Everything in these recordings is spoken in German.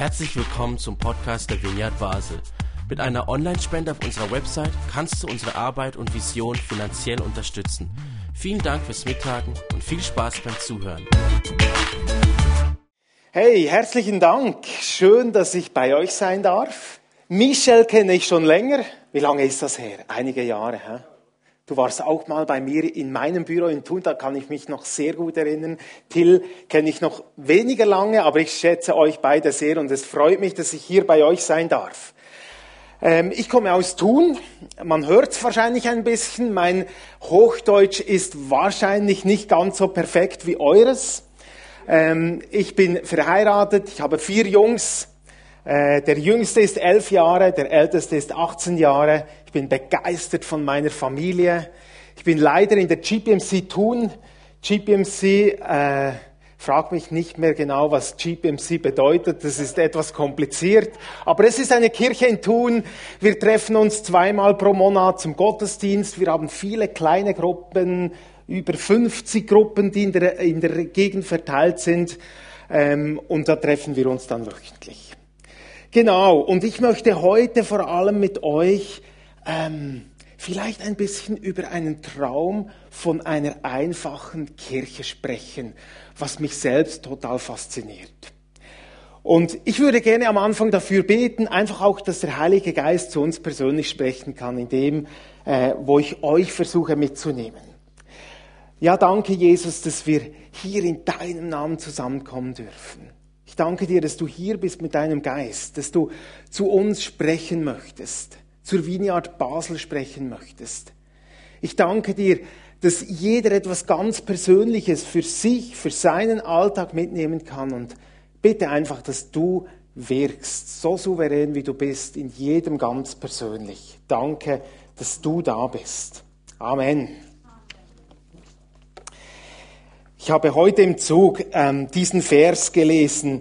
Herzlich willkommen zum Podcast der Vineyard Basel. Mit einer Online-Spende auf unserer Website kannst du unsere Arbeit und Vision finanziell unterstützen. Vielen Dank fürs Mittagen und viel Spaß beim Zuhören. Hey, herzlichen Dank. Schön, dass ich bei euch sein darf. Michel kenne ich schon länger. Wie lange ist das her? Einige Jahre. Hä? Du warst auch mal bei mir in meinem Büro in Thun, da kann ich mich noch sehr gut erinnern. Till kenne ich noch weniger lange, aber ich schätze euch beide sehr und es freut mich, dass ich hier bei euch sein darf. Ähm, ich komme aus Thun, man hört es wahrscheinlich ein bisschen, mein Hochdeutsch ist wahrscheinlich nicht ganz so perfekt wie eures. Ähm, ich bin verheiratet, ich habe vier Jungs, der jüngste ist elf Jahre, der älteste ist 18 Jahre. Ich bin begeistert von meiner Familie. Ich bin leider in der GPMC Thun. GPMC, äh, frag mich nicht mehr genau, was GPMC bedeutet. Das ist etwas kompliziert. Aber es ist eine Kirche in Thun. Wir treffen uns zweimal pro Monat zum Gottesdienst. Wir haben viele kleine Gruppen, über 50 Gruppen, die in der, in der Gegend verteilt sind. Ähm, und da treffen wir uns dann wöchentlich. Genau, und ich möchte heute vor allem mit euch ähm, vielleicht ein bisschen über einen Traum von einer einfachen Kirche sprechen, was mich selbst total fasziniert. Und ich würde gerne am Anfang dafür beten, einfach auch, dass der Heilige Geist zu uns persönlich sprechen kann, in dem, äh, wo ich euch versuche mitzunehmen. Ja, danke Jesus, dass wir hier in deinem Namen zusammenkommen dürfen. Danke dir, dass du hier bist mit deinem Geist, dass du zu uns sprechen möchtest, zur Vineyard Basel sprechen möchtest. Ich danke dir, dass jeder etwas ganz Persönliches für sich, für seinen Alltag mitnehmen kann und bitte einfach, dass du wirkst, so souverän wie du bist, in jedem ganz persönlich. Danke, dass du da bist. Amen. Ich habe heute im Zug ähm, diesen Vers gelesen,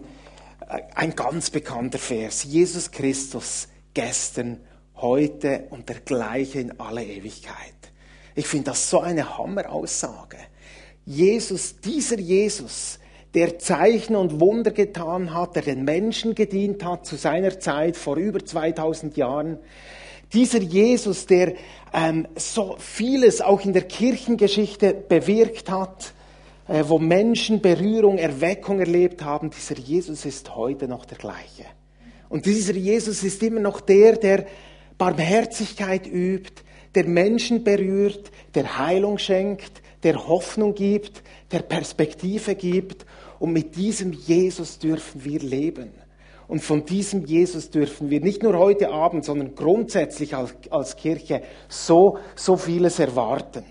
ein ganz bekannter Vers. Jesus Christus gestern, heute und der gleiche in alle Ewigkeit. Ich finde das so eine Hammeraussage. Jesus, dieser Jesus, der Zeichen und Wunder getan hat, der den Menschen gedient hat zu seiner Zeit vor über 2000 Jahren, dieser Jesus, der ähm, so vieles auch in der Kirchengeschichte bewirkt hat, wo Menschen Berührung, Erweckung erlebt haben, dieser Jesus ist heute noch der gleiche. Und dieser Jesus ist immer noch der, der Barmherzigkeit übt, der Menschen berührt, der Heilung schenkt, der Hoffnung gibt, der Perspektive gibt. Und mit diesem Jesus dürfen wir leben. Und von diesem Jesus dürfen wir nicht nur heute Abend, sondern grundsätzlich als, als Kirche so, so vieles erwarten.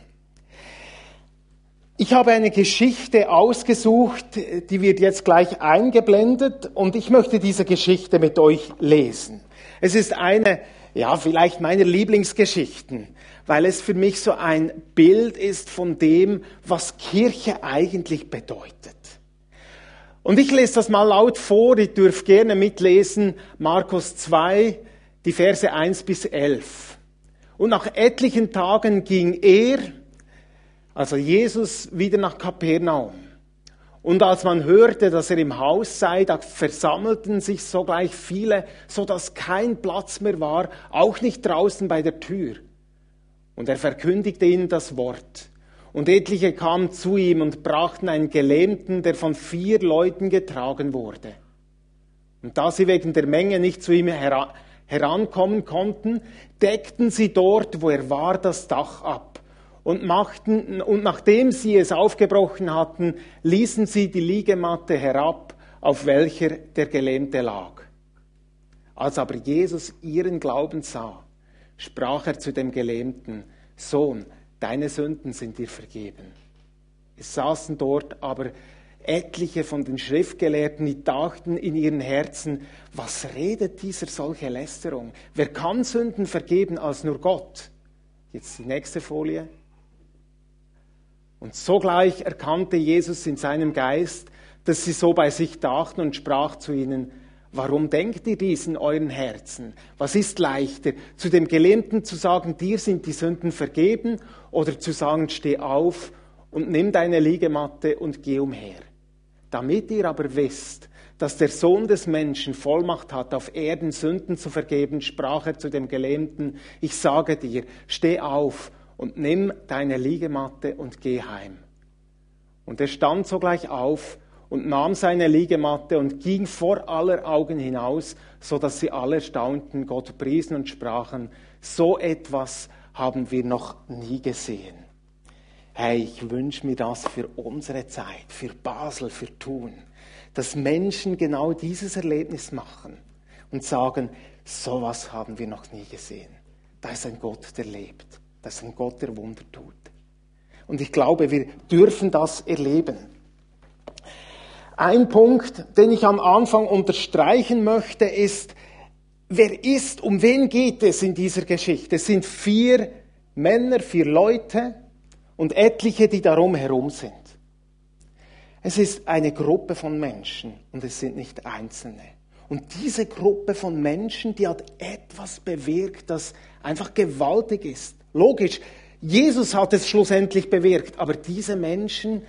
Ich habe eine Geschichte ausgesucht, die wird jetzt gleich eingeblendet und ich möchte diese Geschichte mit euch lesen. Es ist eine, ja, vielleicht meiner Lieblingsgeschichten, weil es für mich so ein Bild ist von dem, was Kirche eigentlich bedeutet. Und ich lese das mal laut vor, ihr dürft gerne mitlesen, Markus 2, die Verse 1 bis 11. Und nach etlichen Tagen ging er, also Jesus wieder nach Kapernaum. Und als man hörte, dass er im Haus sei, da versammelten sich sogleich viele, so dass kein Platz mehr war, auch nicht draußen bei der Tür. Und er verkündigte ihnen das Wort. Und etliche kamen zu ihm und brachten einen Gelähmten, der von vier Leuten getragen wurde. Und da sie wegen der Menge nicht zu ihm herankommen konnten, deckten sie dort, wo er war, das Dach ab und machten, und nachdem sie es aufgebrochen hatten, ließen sie die Liegematte herab, auf welcher der Gelähmte lag. Als aber Jesus ihren Glauben sah, sprach er zu dem Gelähmten, Sohn, deine Sünden sind dir vergeben. Es saßen dort aber etliche von den Schriftgelehrten, die dachten in ihren Herzen, was redet dieser solche Lästerung? Wer kann Sünden vergeben als nur Gott? Jetzt die nächste Folie. Und sogleich erkannte Jesus in seinem Geist, dass sie so bei sich dachten und sprach zu ihnen, warum denkt ihr dies in euren Herzen? Was ist leichter, zu dem Gelähmten zu sagen, dir sind die Sünden vergeben, oder zu sagen, steh auf und nimm deine Liegematte und geh umher? Damit ihr aber wisst, dass der Sohn des Menschen Vollmacht hat, auf Erden Sünden zu vergeben, sprach er zu dem Gelähmten, ich sage dir, steh auf und nimm deine Liegematte und geh heim. Und er stand sogleich auf und nahm seine Liegematte und ging vor aller Augen hinaus, so dass sie alle staunten, Gott priesen und sprachen, so etwas haben wir noch nie gesehen. Hey, ich wünsche mir das für unsere Zeit, für Basel, für Thun, dass Menschen genau dieses Erlebnis machen und sagen, sowas haben wir noch nie gesehen. Da ist ein Gott, der lebt. Da ist ein Gott, der Wunder tut. Und ich glaube, wir dürfen das erleben. Ein Punkt, den ich am Anfang unterstreichen möchte, ist, wer ist, um wen geht es in dieser Geschichte? Es sind vier Männer, vier Leute und etliche, die darum herum sind. Es ist eine Gruppe von Menschen und es sind nicht Einzelne. Und diese Gruppe von Menschen, die hat etwas bewirkt, das einfach gewaltig ist. Logisch, Jesus hat es schlussendlich bewirkt, aber diese Menschen,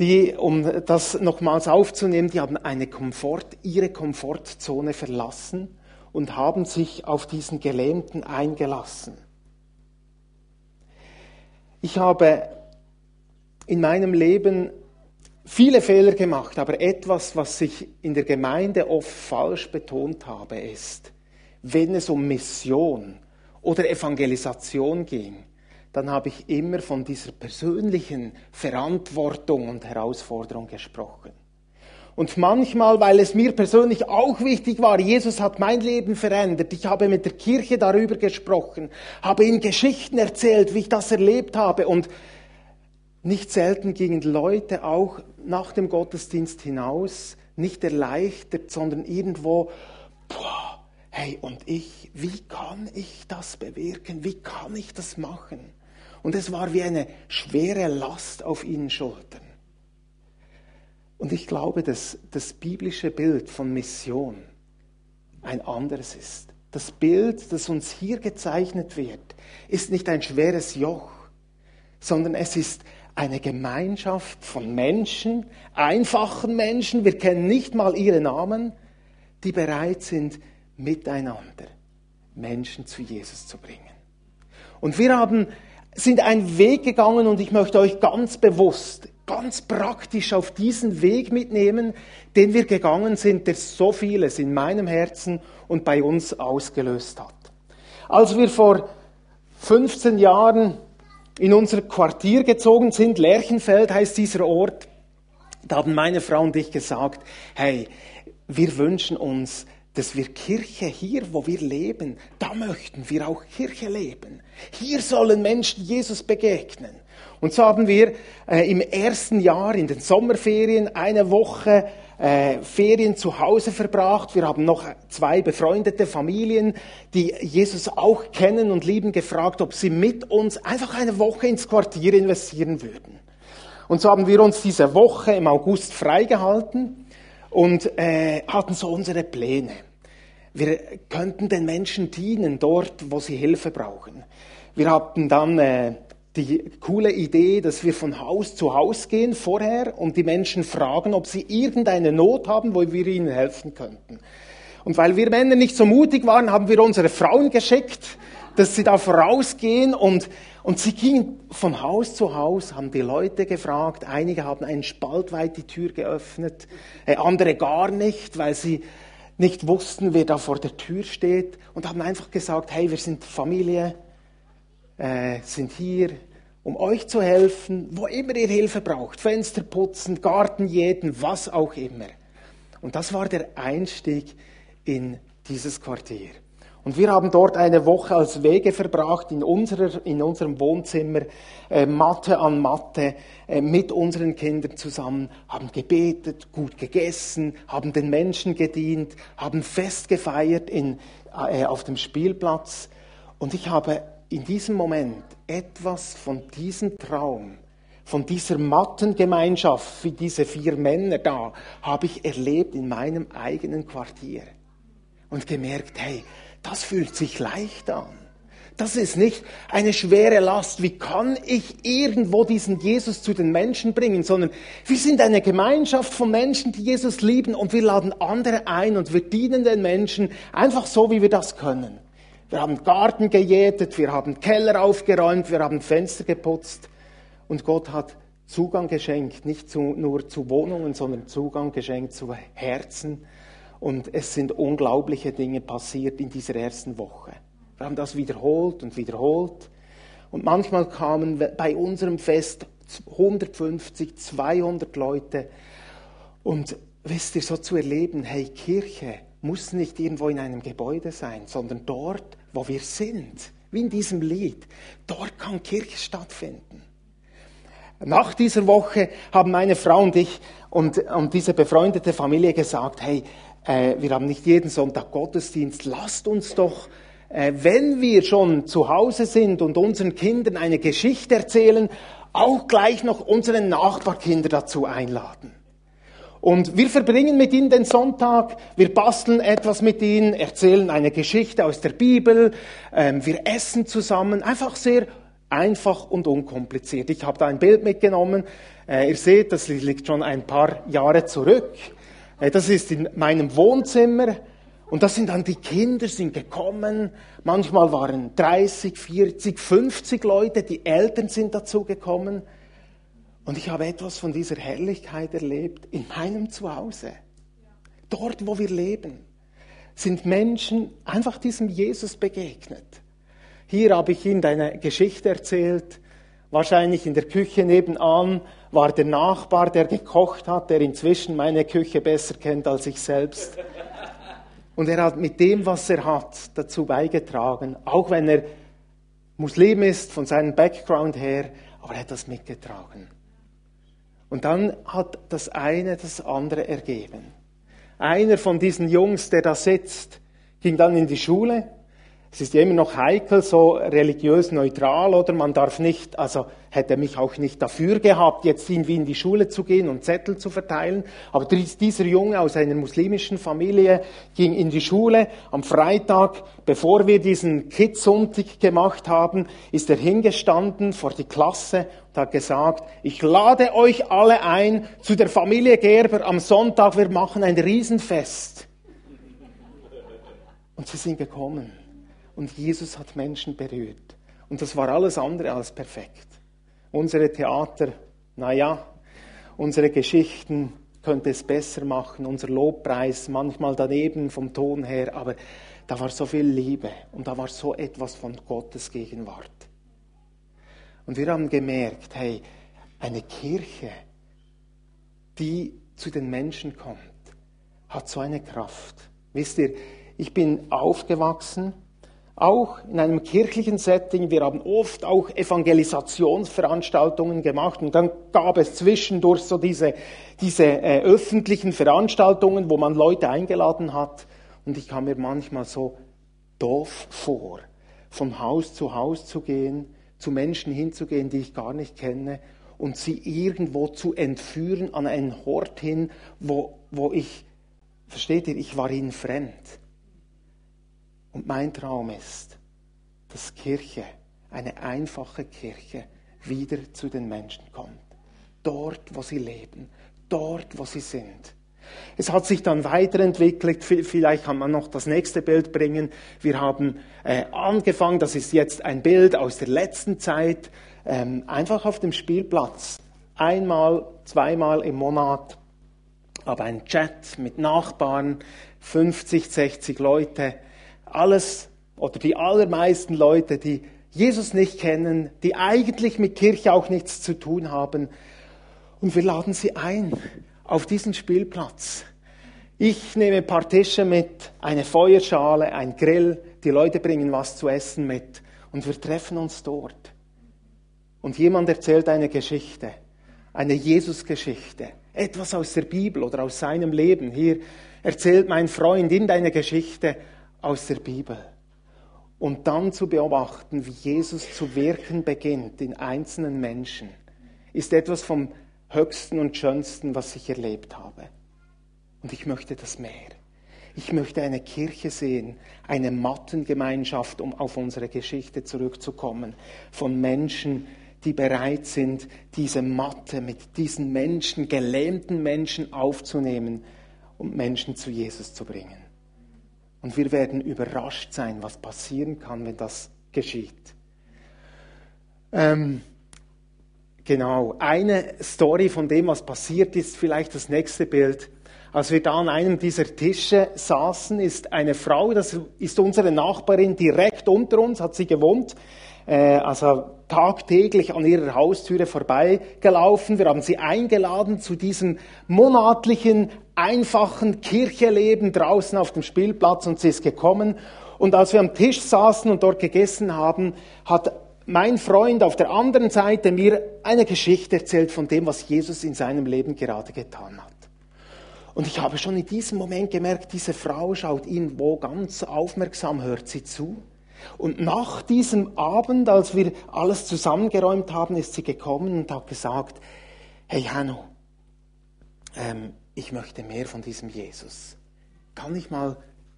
die, um das nochmals aufzunehmen, die haben eine Komfort, ihre Komfortzone verlassen und haben sich auf diesen Gelähmten eingelassen. Ich habe in meinem Leben viele Fehler gemacht, aber etwas, was ich in der Gemeinde oft falsch betont habe, ist, wenn es um Mission oder Evangelisation ging, dann habe ich immer von dieser persönlichen Verantwortung und Herausforderung gesprochen. Und manchmal, weil es mir persönlich auch wichtig war, Jesus hat mein Leben verändert. Ich habe mit der Kirche darüber gesprochen, habe ihnen Geschichten erzählt, wie ich das erlebt habe. Und nicht selten gingen Leute auch nach dem Gottesdienst hinaus, nicht erleichtert, sondern irgendwo, boah, hey, und ich, wie kann ich das bewirken? Wie kann ich das machen? Und es war wie eine schwere Last auf ihnen Schultern. Und ich glaube, dass das biblische Bild von Mission ein anderes ist. Das Bild, das uns hier gezeichnet wird, ist nicht ein schweres Joch, sondern es ist eine Gemeinschaft von Menschen, einfachen Menschen, wir kennen nicht mal ihre Namen, die bereit sind, miteinander Menschen zu Jesus zu bringen. Und wir haben sind einen Weg gegangen und ich möchte euch ganz bewusst, ganz praktisch auf diesen Weg mitnehmen, den wir gegangen sind, der so vieles in meinem Herzen und bei uns ausgelöst hat. Als wir vor 15 Jahren in unser Quartier gezogen sind, Lerchenfeld heißt dieser Ort, da haben meine Frau und ich gesagt, hey, wir wünschen uns, dass wir Kirche hier, wo wir leben, da möchten wir auch Kirche leben. Hier sollen Menschen Jesus begegnen. Und so haben wir äh, im ersten Jahr in den Sommerferien eine Woche äh, Ferien zu Hause verbracht. Wir haben noch zwei befreundete Familien, die Jesus auch kennen und lieben, gefragt, ob sie mit uns einfach eine Woche ins Quartier investieren würden. Und so haben wir uns diese Woche im August freigehalten und äh, hatten so unsere Pläne. Wir könnten den Menschen dienen dort, wo sie Hilfe brauchen. Wir hatten dann äh, die coole Idee, dass wir von Haus zu Haus gehen vorher und die Menschen fragen, ob sie irgendeine Not haben, wo wir ihnen helfen könnten. Und weil wir Männer nicht so mutig waren, haben wir unsere Frauen geschickt, dass sie da vorausgehen und, und sie gingen von Haus zu Haus, haben die Leute gefragt. Einige haben einen Spalt weit die Tür geöffnet, äh, andere gar nicht, weil sie nicht wussten, wer da vor der Tür steht und haben einfach gesagt, hey, wir sind Familie, äh, sind hier, um euch zu helfen, wo immer ihr Hilfe braucht, Fenster putzen, Garten jeden, was auch immer. Und das war der Einstieg in dieses Quartier. Und wir haben dort eine Woche als Wege verbracht in, unserer, in unserem Wohnzimmer, äh, Matte an Matte, äh, mit unseren Kindern zusammen, haben gebetet, gut gegessen, haben den Menschen gedient, haben Fest gefeiert in, äh, auf dem Spielplatz. Und ich habe in diesem Moment etwas von diesem Traum, von dieser Mattengemeinschaft, wie diese vier Männer da, habe ich erlebt in meinem eigenen Quartier. Und gemerkt, hey, das fühlt sich leicht an. Das ist nicht eine schwere Last. Wie kann ich irgendwo diesen Jesus zu den Menschen bringen? Sondern wir sind eine Gemeinschaft von Menschen, die Jesus lieben und wir laden andere ein und wir dienen den Menschen einfach so, wie wir das können. Wir haben Garten gejätet, wir haben Keller aufgeräumt, wir haben Fenster geputzt und Gott hat Zugang geschenkt, nicht zu, nur zu Wohnungen, sondern Zugang geschenkt zu Herzen. Und es sind unglaubliche Dinge passiert in dieser ersten Woche. Wir haben das wiederholt und wiederholt. Und manchmal kamen bei unserem Fest 150, 200 Leute. Und wisst ihr, so zu erleben, hey, Kirche muss nicht irgendwo in einem Gebäude sein, sondern dort, wo wir sind. Wie in diesem Lied. Dort kann Kirche stattfinden. Nach dieser Woche haben meine Frau und ich und, und diese befreundete Familie gesagt, hey, wir haben nicht jeden Sonntag Gottesdienst, lasst uns doch äh, wenn wir schon zu Hause sind und unseren Kindern eine Geschichte erzählen, auch gleich noch unseren Nachbarkinder dazu einladen. Und wir verbringen mit ihnen den Sonntag, wir basteln etwas mit ihnen, erzählen eine Geschichte aus der Bibel, ähm, wir essen zusammen, einfach sehr einfach und unkompliziert. Ich habe da ein Bild mitgenommen, äh, ihr seht, das liegt schon ein paar Jahre zurück. Äh, das ist in meinem Wohnzimmer. Und das sind dann die Kinder sind gekommen. Manchmal waren 30, 40, 50 Leute, die Eltern sind dazu gekommen. Und ich habe etwas von dieser Herrlichkeit erlebt in meinem Zuhause. Dort, wo wir leben, sind Menschen einfach diesem Jesus begegnet. Hier habe ich Ihnen eine Geschichte erzählt. Wahrscheinlich in der Küche nebenan war der Nachbar, der gekocht hat, der inzwischen meine Küche besser kennt als ich selbst. Und er hat mit dem, was er hat, dazu beigetragen, auch wenn er Muslim ist von seinem Background her, aber er hat das mitgetragen. Und dann hat das eine das andere ergeben. Einer von diesen Jungs, der da sitzt, ging dann in die Schule es ist ja immer noch heikel, so religiös neutral, oder man darf nicht, also hätte mich auch nicht dafür gehabt, jetzt irgendwie in die Schule zu gehen und Zettel zu verteilen. Aber dieser Junge aus einer muslimischen Familie ging in die Schule. Am Freitag, bevor wir diesen Kidsonntag gemacht haben, ist er hingestanden vor die Klasse und hat gesagt, ich lade euch alle ein zu der Familie Gerber am Sonntag, wir machen ein Riesenfest. Und sie sind gekommen und Jesus hat Menschen berührt. Und das war alles andere als perfekt. Unsere Theater, naja, unsere Geschichten könnte es besser machen, unser Lobpreis manchmal daneben vom Ton her, aber da war so viel Liebe und da war so etwas von Gottes Gegenwart. Und wir haben gemerkt, hey, eine Kirche, die zu den Menschen kommt, hat so eine Kraft. Wisst ihr, ich bin aufgewachsen auch in einem kirchlichen Setting. Wir haben oft auch Evangelisationsveranstaltungen gemacht und dann gab es zwischendurch so diese, diese äh, öffentlichen Veranstaltungen, wo man Leute eingeladen hat. Und ich kam mir manchmal so doof vor, von Haus zu Haus zu gehen, zu Menschen hinzugehen, die ich gar nicht kenne und sie irgendwo zu entführen an einen Ort hin, wo, wo ich, versteht ihr, ich war ihnen fremd. Und mein Traum ist, dass Kirche, eine einfache Kirche, wieder zu den Menschen kommt. Dort, wo sie leben, dort, wo sie sind. Es hat sich dann weiterentwickelt. Vielleicht kann man noch das nächste Bild bringen. Wir haben äh, angefangen, das ist jetzt ein Bild aus der letzten Zeit, ähm, einfach auf dem Spielplatz. Einmal, zweimal im Monat, aber ein Chat mit Nachbarn, 50, 60 Leute alles oder die allermeisten Leute, die Jesus nicht kennen, die eigentlich mit Kirche auch nichts zu tun haben. Und wir laden sie ein auf diesen Spielplatz. Ich nehme ein paar Tische mit, eine Feuerschale, ein Grill, die Leute bringen was zu essen mit und wir treffen uns dort. Und jemand erzählt eine Geschichte, eine Jesusgeschichte, etwas aus der Bibel oder aus seinem Leben. Hier erzählt mein Freund in deine Geschichte aus der Bibel. Und dann zu beobachten, wie Jesus zu wirken beginnt in einzelnen Menschen, ist etwas vom Höchsten und Schönsten, was ich erlebt habe. Und ich möchte das mehr. Ich möchte eine Kirche sehen, eine Mattengemeinschaft, um auf unsere Geschichte zurückzukommen, von Menschen, die bereit sind, diese Matte mit diesen Menschen, gelähmten Menschen aufzunehmen und Menschen zu Jesus zu bringen. Und wir werden überrascht sein, was passieren kann, wenn das geschieht. Ähm, genau, eine Story von dem, was passiert ist, vielleicht das nächste Bild. Als wir da an einem dieser Tische saßen, ist eine Frau, das ist unsere Nachbarin direkt unter uns, hat sie gewohnt, äh, also tagtäglich an ihrer Haustüre vorbeigelaufen. Wir haben sie eingeladen zu diesem monatlichen, einfachen Kircheleben draußen auf dem Spielplatz und sie ist gekommen. Und als wir am Tisch saßen und dort gegessen haben, hat mein Freund auf der anderen Seite mir eine Geschichte erzählt von dem, was Jesus in seinem Leben gerade getan hat. Und ich habe schon in diesem Moment gemerkt, diese Frau schaut ihn wo ganz aufmerksam, hört sie zu. Und nach diesem Abend, als wir alles zusammengeräumt haben, ist sie gekommen und hat gesagt, hey Hanno, ähm, ich möchte mehr von diesem Jesus. Kann ich mal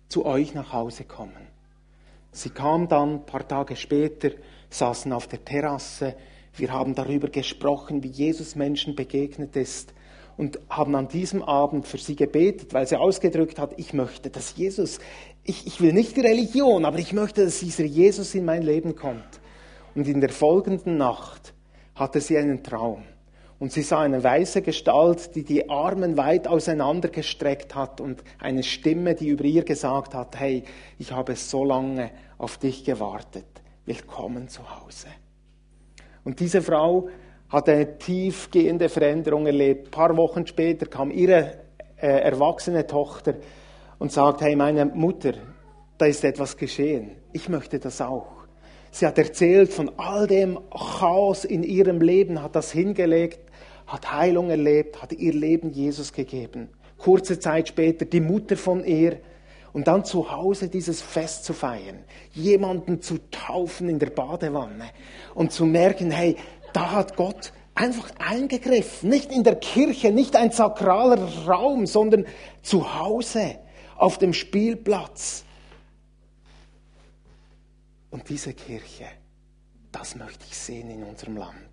zu euch nach Hause kommen? Sie kam dann ein paar Tage später, saßen auf der Terrasse, wir haben darüber gesprochen, wie Jesus Menschen begegnet ist und haben an diesem Abend für sie gebetet, weil sie ausgedrückt hat, ich möchte, dass Jesus, ich, ich will nicht die Religion, aber ich möchte, dass dieser Jesus in mein Leben kommt. Und in der folgenden Nacht hatte sie einen Traum. Und sie sah eine weiße Gestalt, die die Armen weit auseinandergestreckt hat und eine Stimme, die über ihr gesagt hat, hey, ich habe so lange auf dich gewartet. Willkommen zu Hause. Und diese Frau hat eine tiefgehende Veränderung erlebt. Ein paar Wochen später kam ihre äh, erwachsene Tochter und sagt, hey, meine Mutter, da ist etwas geschehen. Ich möchte das auch. Sie hat erzählt von all dem Chaos in ihrem Leben, hat das hingelegt hat Heilung erlebt, hat ihr Leben Jesus gegeben. Kurze Zeit später die Mutter von ihr und dann zu Hause dieses Fest zu feiern, jemanden zu taufen in der Badewanne und zu merken, hey, da hat Gott einfach eingegriffen, nicht in der Kirche, nicht ein sakraler Raum, sondern zu Hause, auf dem Spielplatz. Und diese Kirche, das möchte ich sehen in unserem Land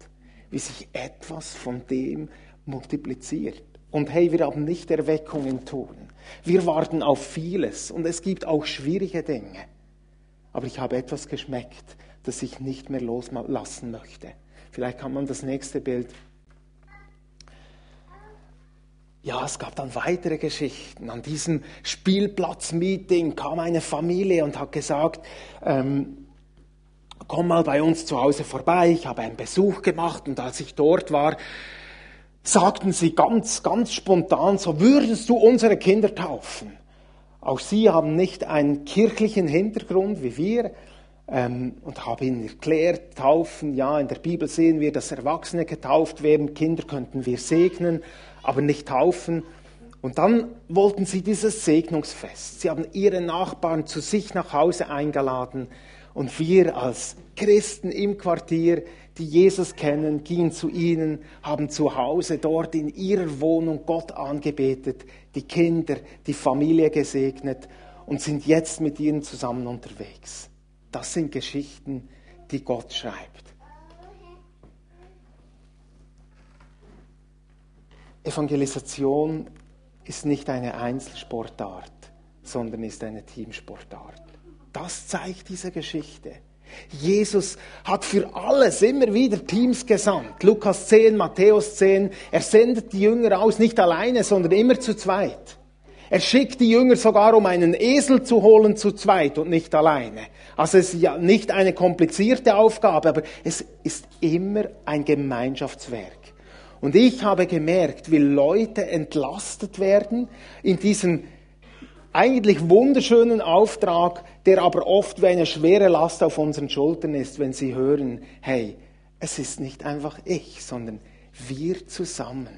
wie sich etwas von dem multipliziert. Und hey, wir haben nicht Erweckungen tun. Wir warten auf vieles und es gibt auch schwierige Dinge. Aber ich habe etwas geschmeckt, das ich nicht mehr loslassen möchte. Vielleicht kann man das nächste Bild. Ja, es gab dann weitere Geschichten. An diesem Spielplatzmeeting kam eine Familie und hat gesagt, ähm, komm mal bei uns zu Hause vorbei, ich habe einen Besuch gemacht und als ich dort war, sagten sie ganz, ganz spontan, so würdest du unsere Kinder taufen. Auch sie haben nicht einen kirchlichen Hintergrund wie wir ähm, und habe ihnen erklärt, taufen, ja, in der Bibel sehen wir, dass Erwachsene getauft werden, Kinder könnten wir segnen, aber nicht taufen. Und dann wollten sie dieses Segnungsfest. Sie haben ihre Nachbarn zu sich nach Hause eingeladen. Und wir als Christen im Quartier, die Jesus kennen, gingen zu ihnen, haben zu Hause dort in ihrer Wohnung Gott angebetet, die Kinder, die Familie gesegnet und sind jetzt mit ihnen zusammen unterwegs. Das sind Geschichten, die Gott schreibt. Evangelisation ist nicht eine Einzelsportart, sondern ist eine Teamsportart. Das zeigt diese Geschichte. Jesus hat für alles immer wieder Teams gesandt. Lukas 10, Matthäus 10. Er sendet die Jünger aus, nicht alleine, sondern immer zu zweit. Er schickt die Jünger sogar, um einen Esel zu holen, zu zweit und nicht alleine. Also es ist ja nicht eine komplizierte Aufgabe, aber es ist immer ein Gemeinschaftswerk. Und ich habe gemerkt, wie Leute entlastet werden in diesem eigentlich wunderschönen Auftrag, der aber oft wie eine schwere Last auf unseren Schultern ist, wenn sie hören, hey, es ist nicht einfach ich, sondern wir zusammen.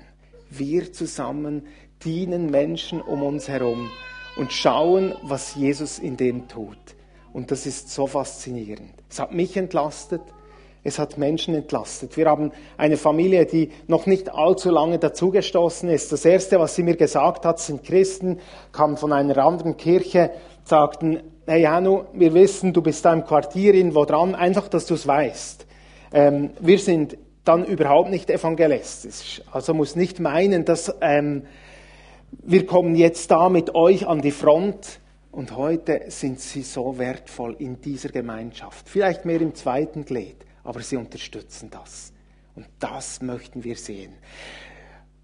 Wir zusammen dienen Menschen um uns herum und schauen, was Jesus in dem tut. Und das ist so faszinierend. Es hat mich entlastet, es hat Menschen entlastet. Wir haben eine Familie, die noch nicht allzu lange dazugestoßen ist. Das Erste, was sie mir gesagt hat, sind Christen, kamen von einer anderen Kirche, sagten, hey Janu, wir wissen, du bist da im Quartier in dran, einfach, dass du es weißt. Ähm, wir sind dann überhaupt nicht evangelistisch. Also muss nicht meinen, dass ähm, wir kommen jetzt da mit euch an die Front und heute sind sie so wertvoll in dieser Gemeinschaft. Vielleicht mehr im zweiten Glied aber sie unterstützen das. Und das möchten wir sehen.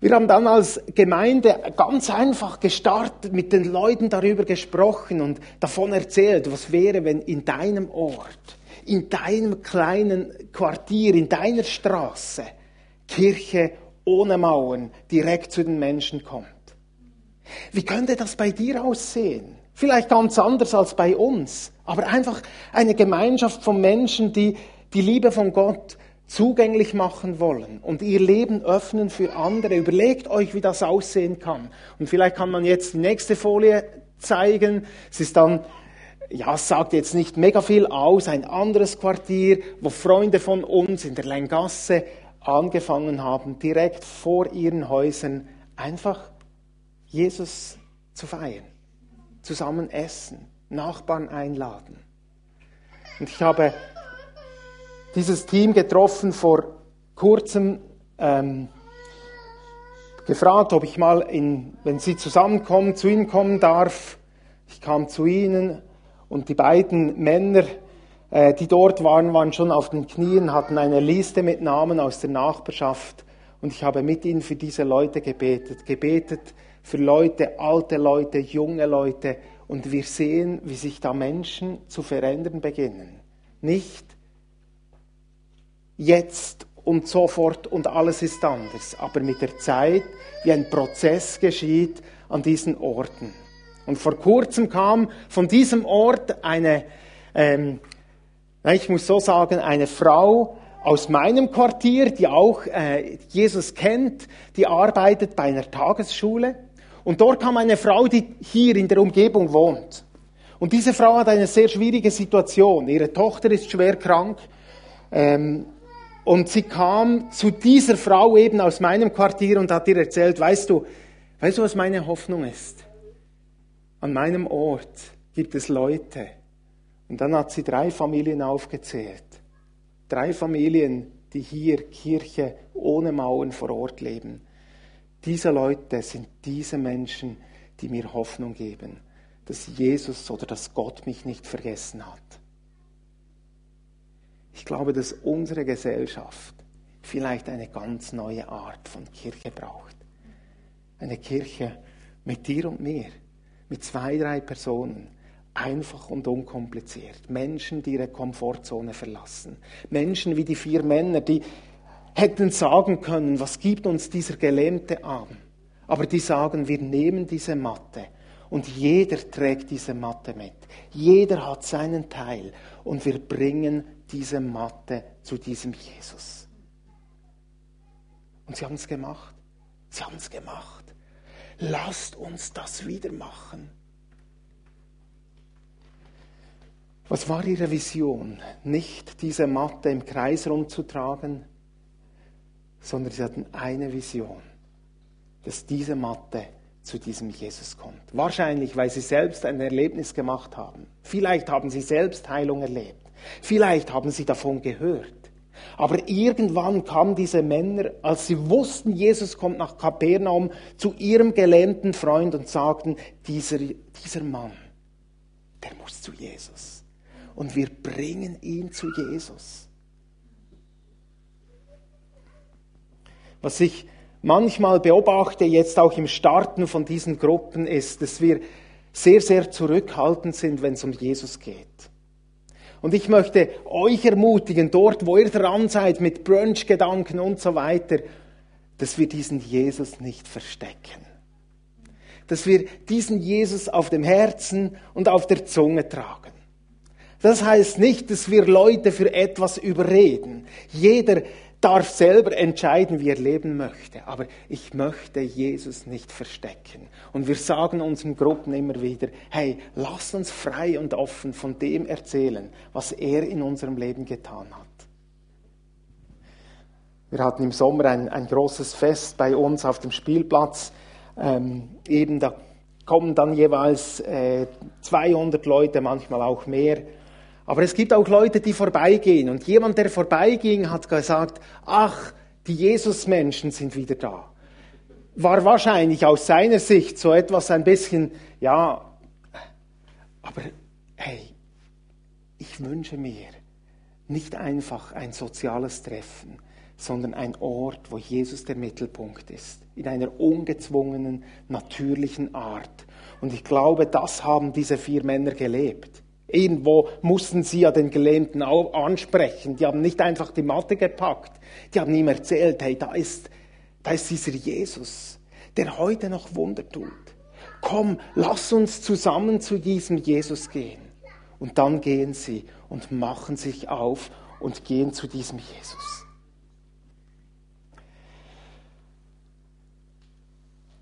Wir haben dann als Gemeinde ganz einfach gestartet, mit den Leuten darüber gesprochen und davon erzählt, was wäre, wenn in deinem Ort, in deinem kleinen Quartier, in deiner Straße Kirche ohne Mauern direkt zu den Menschen kommt. Wie könnte das bei dir aussehen? Vielleicht ganz anders als bei uns, aber einfach eine Gemeinschaft von Menschen, die die Liebe von Gott zugänglich machen wollen und ihr Leben öffnen für andere. Überlegt euch, wie das aussehen kann. Und vielleicht kann man jetzt die nächste Folie zeigen. Es ist dann, ja, es sagt jetzt nicht mega viel aus, ein anderes Quartier, wo Freunde von uns in der Lengasse angefangen haben, direkt vor ihren Häusern einfach Jesus zu feiern, zusammen essen, Nachbarn einladen. Und ich habe dieses Team getroffen vor kurzem, ähm, gefragt, ob ich mal, in, wenn sie zusammenkommen, zu ihnen kommen darf. Ich kam zu ihnen und die beiden Männer, äh, die dort waren, waren schon auf den Knien, hatten eine Liste mit Namen aus der Nachbarschaft und ich habe mit ihnen für diese Leute gebetet, gebetet für Leute, alte Leute, junge Leute und wir sehen, wie sich da Menschen zu verändern beginnen. Nicht jetzt und sofort und alles ist anders. Aber mit der Zeit, wie ein Prozess geschieht an diesen Orten. Und vor kurzem kam von diesem Ort eine, ähm, ich muss so sagen, eine Frau aus meinem Quartier, die auch äh, Jesus kennt, die arbeitet bei einer Tagesschule. Und dort kam eine Frau, die hier in der Umgebung wohnt. Und diese Frau hat eine sehr schwierige Situation. Ihre Tochter ist schwer krank. Ähm, und sie kam zu dieser Frau eben aus meinem Quartier und hat ihr erzählt, weißt du, weißt du, was meine Hoffnung ist? An meinem Ort gibt es Leute. Und dann hat sie drei Familien aufgezählt. Drei Familien, die hier Kirche ohne Mauern vor Ort leben. Diese Leute sind diese Menschen, die mir Hoffnung geben, dass Jesus oder dass Gott mich nicht vergessen hat. Ich glaube, dass unsere Gesellschaft vielleicht eine ganz neue Art von Kirche braucht. Eine Kirche mit dir und mir, mit zwei, drei Personen, einfach und unkompliziert. Menschen, die ihre Komfortzone verlassen. Menschen wie die vier Männer, die hätten sagen können, was gibt uns dieser gelähmte Arm? Aber die sagen, wir nehmen diese Matte und jeder trägt diese Matte mit. Jeder hat seinen Teil und wir bringen diese Matte zu diesem Jesus. Und sie haben es gemacht. Sie haben es gemacht. Lasst uns das wieder machen. Was war ihre Vision? Nicht diese Matte im Kreis rumzutragen, sondern sie hatten eine Vision, dass diese Matte zu diesem Jesus kommt. Wahrscheinlich, weil sie selbst ein Erlebnis gemacht haben. Vielleicht haben sie selbst Heilung erlebt. Vielleicht haben sie davon gehört. Aber irgendwann kamen diese Männer, als sie wussten, Jesus kommt nach Kapernaum, zu ihrem gelähmten Freund und sagten, dieser, dieser Mann, der muss zu Jesus. Und wir bringen ihn zu Jesus. Was ich manchmal beobachte, jetzt auch im Starten von diesen Gruppen, ist, dass wir sehr, sehr zurückhaltend sind, wenn es um Jesus geht. Und ich möchte euch ermutigen, dort, wo ihr dran seid mit Brunch-Gedanken und so weiter, dass wir diesen Jesus nicht verstecken. Dass wir diesen Jesus auf dem Herzen und auf der Zunge tragen. Das heißt nicht, dass wir Leute für etwas überreden. Jeder darf selber entscheiden, wie er leben möchte. Aber ich möchte Jesus nicht verstecken. Und wir sagen unseren Gruppen immer wieder, hey, lass uns frei und offen von dem erzählen, was er in unserem Leben getan hat. Wir hatten im Sommer ein, ein großes Fest bei uns auf dem Spielplatz. Ähm, eben da kommen dann jeweils äh, 200 Leute, manchmal auch mehr. Aber es gibt auch Leute, die vorbeigehen. Und jemand, der vorbeiging, hat gesagt, ach, die Jesusmenschen sind wieder da. War wahrscheinlich aus seiner Sicht so etwas ein bisschen, ja, aber hey, ich wünsche mir nicht einfach ein soziales Treffen, sondern ein Ort, wo Jesus der Mittelpunkt ist, in einer ungezwungenen, natürlichen Art. Und ich glaube, das haben diese vier Männer gelebt. Irgendwo mussten sie ja den Gelähmten ansprechen. Die haben nicht einfach die Matte gepackt. Die haben ihm erzählt, hey, da ist, da ist dieser Jesus, der heute noch Wunder tut. Komm, lass uns zusammen zu diesem Jesus gehen. Und dann gehen sie und machen sich auf und gehen zu diesem Jesus.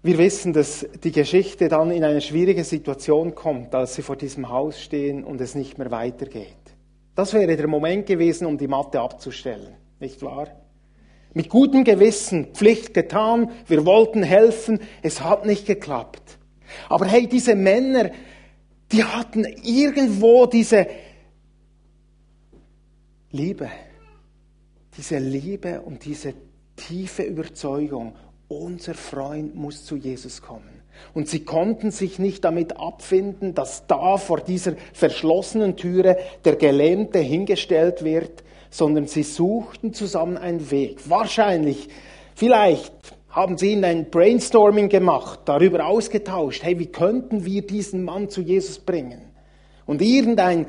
Wir wissen, dass die Geschichte dann in eine schwierige Situation kommt, als sie vor diesem Haus stehen und es nicht mehr weitergeht. Das wäre der Moment gewesen, um die Matte abzustellen, nicht wahr? Mit gutem Gewissen, Pflicht getan, wir wollten helfen, es hat nicht geklappt. Aber hey, diese Männer, die hatten irgendwo diese Liebe, diese Liebe und diese tiefe Überzeugung, unser Freund muss zu Jesus kommen. Und sie konnten sich nicht damit abfinden, dass da vor dieser verschlossenen Türe der Gelähmte hingestellt wird, sondern sie suchten zusammen einen Weg. Wahrscheinlich, vielleicht haben sie in ein Brainstorming gemacht, darüber ausgetauscht, hey, wie könnten wir diesen Mann zu Jesus bringen? Und irgendein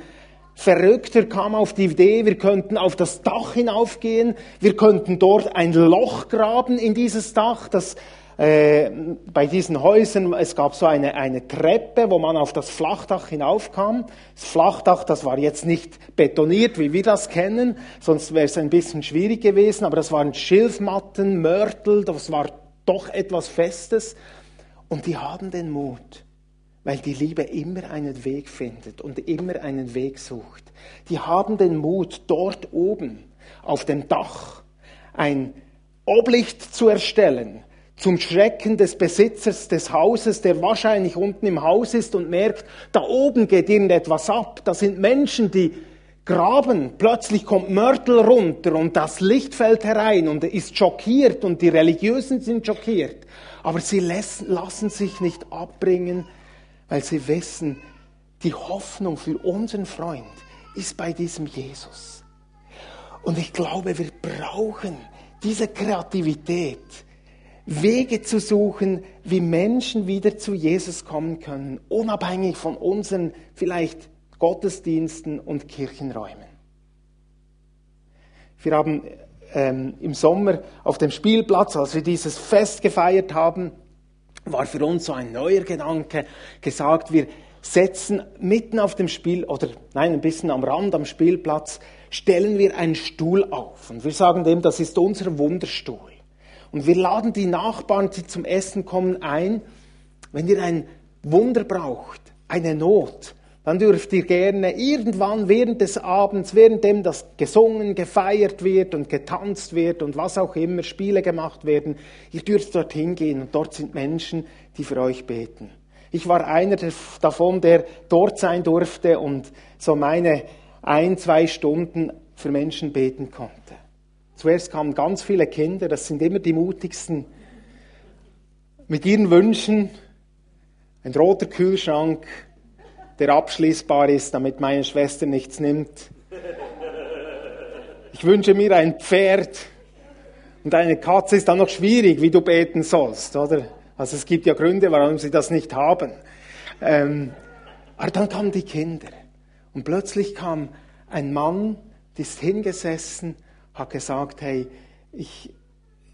Verrückter kam auf die Idee, wir könnten auf das Dach hinaufgehen, wir könnten dort ein Loch graben in dieses Dach, das äh, bei diesen Häusern, es gab so eine, eine Treppe, wo man auf das Flachdach hinaufkam. Das Flachdach, das war jetzt nicht betoniert, wie wir das kennen, sonst wäre es ein bisschen schwierig gewesen, aber das waren Schilfmatten, Mörtel, das war doch etwas Festes. Und die haben den Mut, weil die Liebe immer einen Weg findet und immer einen Weg sucht. Die haben den Mut, dort oben auf dem Dach ein Oblicht zu erstellen, zum Schrecken des Besitzers des Hauses, der wahrscheinlich unten im Haus ist und merkt, da oben geht irgendetwas ab. Da sind Menschen, die graben. Plötzlich kommt Mörtel runter und das Licht fällt herein und ist schockiert und die Religiösen sind schockiert. Aber sie lassen sich nicht abbringen weil sie wissen, die Hoffnung für unseren Freund ist bei diesem Jesus. Und ich glaube, wir brauchen diese Kreativität, Wege zu suchen, wie Menschen wieder zu Jesus kommen können, unabhängig von unseren vielleicht Gottesdiensten und Kirchenräumen. Wir haben ähm, im Sommer auf dem Spielplatz, als wir dieses Fest gefeiert haben, war für uns so ein neuer Gedanke gesagt, wir setzen mitten auf dem Spiel, oder nein, ein bisschen am Rand am Spielplatz, stellen wir einen Stuhl auf. Und wir sagen dem, das ist unser Wunderstuhl. Und wir laden die Nachbarn, die zum Essen kommen, ein, wenn ihr ein Wunder braucht, eine Not, dann dürft ihr gerne irgendwann während des Abends, währenddem das gesungen, gefeiert wird und getanzt wird und was auch immer, Spiele gemacht werden, ihr dürft dorthin gehen und dort sind Menschen, die für euch beten. Ich war einer davon, der dort sein durfte und so meine ein, zwei Stunden für Menschen beten konnte. Zuerst kamen ganz viele Kinder, das sind immer die mutigsten, mit ihren Wünschen, ein roter Kühlschrank, der abschließbar ist, damit meine Schwester nichts nimmt. Ich wünsche mir ein Pferd und eine Katze ist dann noch schwierig, wie du beten sollst, oder? Also es gibt ja Gründe, warum sie das nicht haben. Ähm, aber dann kamen die Kinder und plötzlich kam ein Mann, der ist hingesessen, hat gesagt, hey, ich,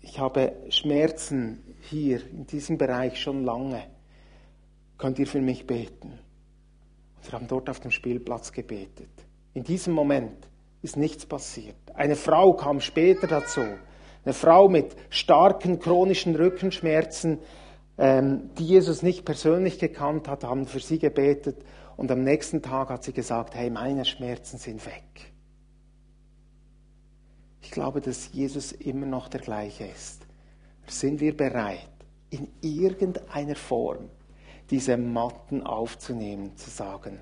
ich habe Schmerzen hier in diesem Bereich schon lange. Könnt ihr für mich beten? Wir haben dort auf dem Spielplatz gebetet. In diesem Moment ist nichts passiert. Eine Frau kam später dazu. Eine Frau mit starken chronischen Rückenschmerzen, ähm, die Jesus nicht persönlich gekannt hat, haben für sie gebetet. Und am nächsten Tag hat sie gesagt, hey, meine Schmerzen sind weg. Ich glaube, dass Jesus immer noch der gleiche ist. Sind wir bereit, in irgendeiner Form diese Matten aufzunehmen, zu sagen,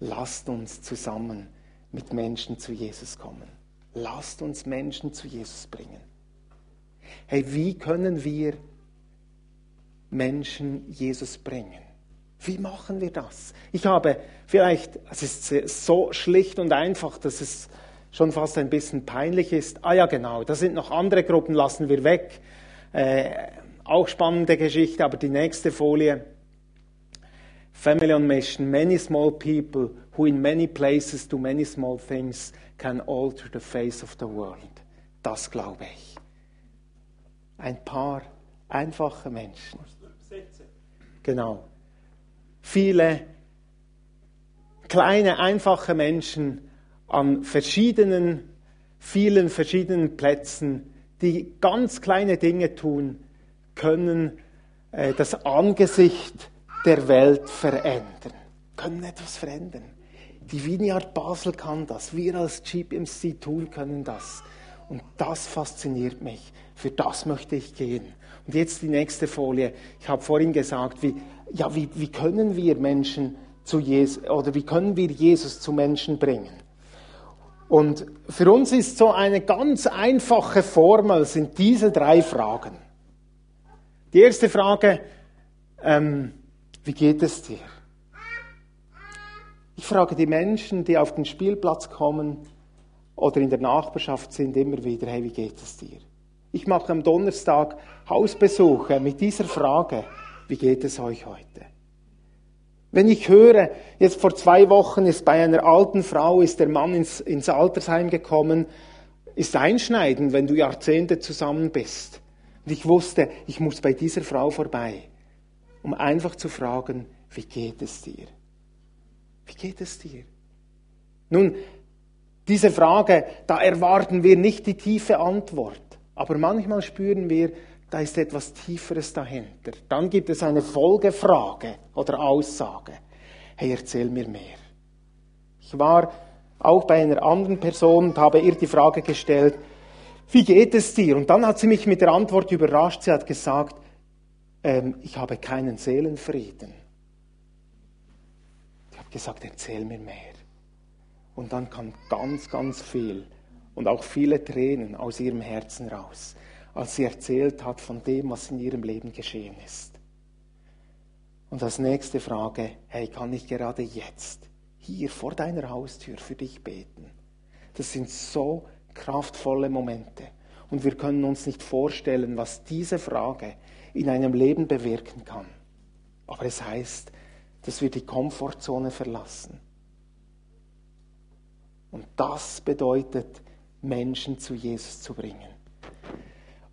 lasst uns zusammen mit Menschen zu Jesus kommen. Lasst uns Menschen zu Jesus bringen. Hey, wie können wir Menschen Jesus bringen? Wie machen wir das? Ich habe vielleicht, es ist so schlicht und einfach, dass es schon fast ein bisschen peinlich ist. Ah ja, genau, da sind noch andere Gruppen, lassen wir weg. Äh, auch spannende Geschichte, aber die nächste Folie. Family on Mission, many small people who in many places do many small things can alter the face of the world. Das glaube ich. Ein paar einfache Menschen. Genau. Viele kleine, einfache Menschen an verschiedenen, vielen verschiedenen Plätzen, die ganz kleine Dinge tun, können äh, das Angesicht der Welt verändern, können etwas verändern. Die Vineyard Basel kann das, wir als GPMC tun können das. Und das fasziniert mich. Für das möchte ich gehen. Und jetzt die nächste Folie. Ich habe vorhin gesagt, wie, ja, wie, wie können wir Menschen zu Jesus, oder wie können wir Jesus zu Menschen bringen? Und für uns ist so eine ganz einfache Formel, sind diese drei Fragen. Die erste Frage, ähm, wie geht es dir? Ich frage die Menschen, die auf den Spielplatz kommen oder in der Nachbarschaft sind, immer wieder, hey, wie geht es dir? Ich mache am Donnerstag Hausbesuche mit dieser Frage, wie geht es euch heute? Wenn ich höre, jetzt vor zwei Wochen ist bei einer alten Frau, ist der Mann ins, ins Altersheim gekommen, ist einschneidend, wenn du Jahrzehnte zusammen bist. Und ich wusste, ich muss bei dieser Frau vorbei, um einfach zu fragen, wie geht es dir? Wie geht es dir? Nun, diese Frage, da erwarten wir nicht die tiefe Antwort, aber manchmal spüren wir, da ist etwas Tieferes dahinter. Dann gibt es eine Folgefrage oder Aussage. Hey, erzähl mir mehr. Ich war auch bei einer anderen Person und habe ihr die Frage gestellt, wie geht es dir? Und dann hat sie mich mit der Antwort überrascht. Sie hat gesagt, ähm, ich habe keinen Seelenfrieden. Ich habe gesagt, erzähl mir mehr. Und dann kam ganz, ganz viel und auch viele Tränen aus ihrem Herzen raus als sie erzählt hat von dem, was in ihrem Leben geschehen ist. Und als nächste Frage, hey, kann ich gerade jetzt hier vor deiner Haustür für dich beten? Das sind so kraftvolle Momente. Und wir können uns nicht vorstellen, was diese Frage in einem Leben bewirken kann. Aber es heißt, dass wir die Komfortzone verlassen. Und das bedeutet, Menschen zu Jesus zu bringen.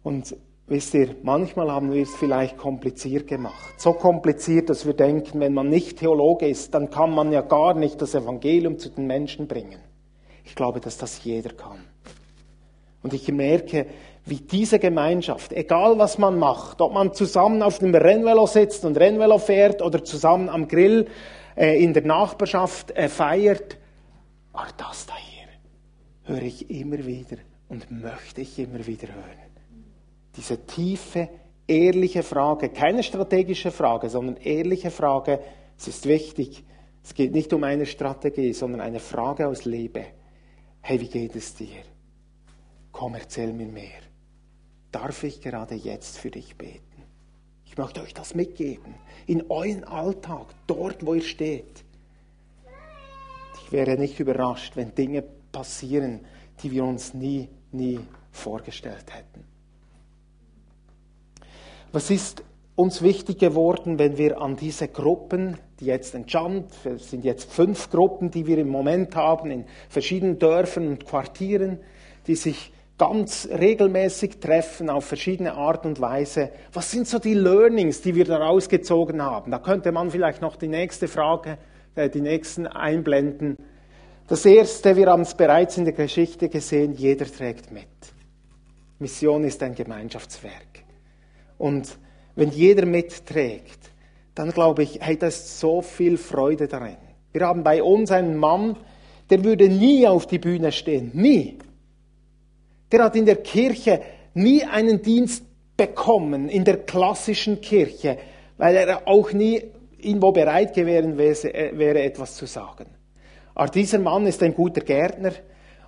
Und wisst ihr, manchmal haben wir es vielleicht kompliziert gemacht. So kompliziert, dass wir denken, wenn man nicht Theologe ist, dann kann man ja gar nicht das Evangelium zu den Menschen bringen. Ich glaube, dass das jeder kann. Und ich merke, wie diese Gemeinschaft, egal was man macht, ob man zusammen auf dem Rennvelo sitzt und Rennvelo fährt oder zusammen am Grill äh, in der Nachbarschaft äh, feiert, aber das da hier höre ich immer wieder und möchte ich immer wieder hören. Diese tiefe, ehrliche Frage, keine strategische Frage, sondern ehrliche Frage, es ist wichtig. Es geht nicht um eine Strategie, sondern eine Frage aus Liebe. Hey, wie geht es dir? Komm, erzähl mir mehr. Darf ich gerade jetzt für dich beten? Ich möchte euch das mitgeben. In euren Alltag, dort, wo ihr steht. Ich wäre nicht überrascht, wenn Dinge passieren, die wir uns nie, nie vorgestellt hätten. Was ist uns wichtig geworden, wenn wir an diese Gruppen, die jetzt entstanden, es sind jetzt fünf Gruppen, die wir im Moment haben, in verschiedenen Dörfern und Quartieren, die sich ganz regelmäßig treffen auf verschiedene Art und Weise. Was sind so die Learnings, die wir daraus gezogen haben? Da könnte man vielleicht noch die nächste Frage, äh, die nächsten einblenden. Das erste, wir haben es bereits in der Geschichte gesehen, jeder trägt mit. Mission ist ein Gemeinschaftswerk. Und wenn jeder mitträgt, dann glaube ich, hey, da ist so viel Freude darin. Wir haben bei uns einen Mann, der würde nie auf die Bühne stehen, nie. Der hat in der Kirche nie einen Dienst bekommen, in der klassischen Kirche, weil er auch nie irgendwo bereit gewesen wäre, etwas zu sagen. Aber dieser Mann ist ein guter Gärtner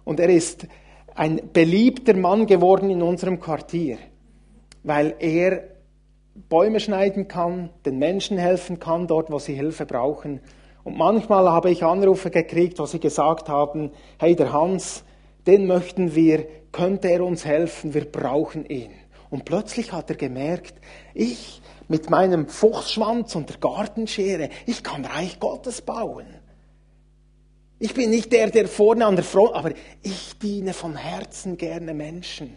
und er ist ein beliebter Mann geworden in unserem Quartier, weil er Bäume schneiden kann, den Menschen helfen kann, dort, wo sie Hilfe brauchen. Und manchmal habe ich Anrufe gekriegt, wo sie gesagt haben, hey, der Hans, den möchten wir, könnte er uns helfen, wir brauchen ihn. Und plötzlich hat er gemerkt, ich mit meinem Fuchsschwanz und der Gartenschere, ich kann Reich Gottes bauen. Ich bin nicht der, der vorne an der Front, aber ich diene von Herzen gerne Menschen.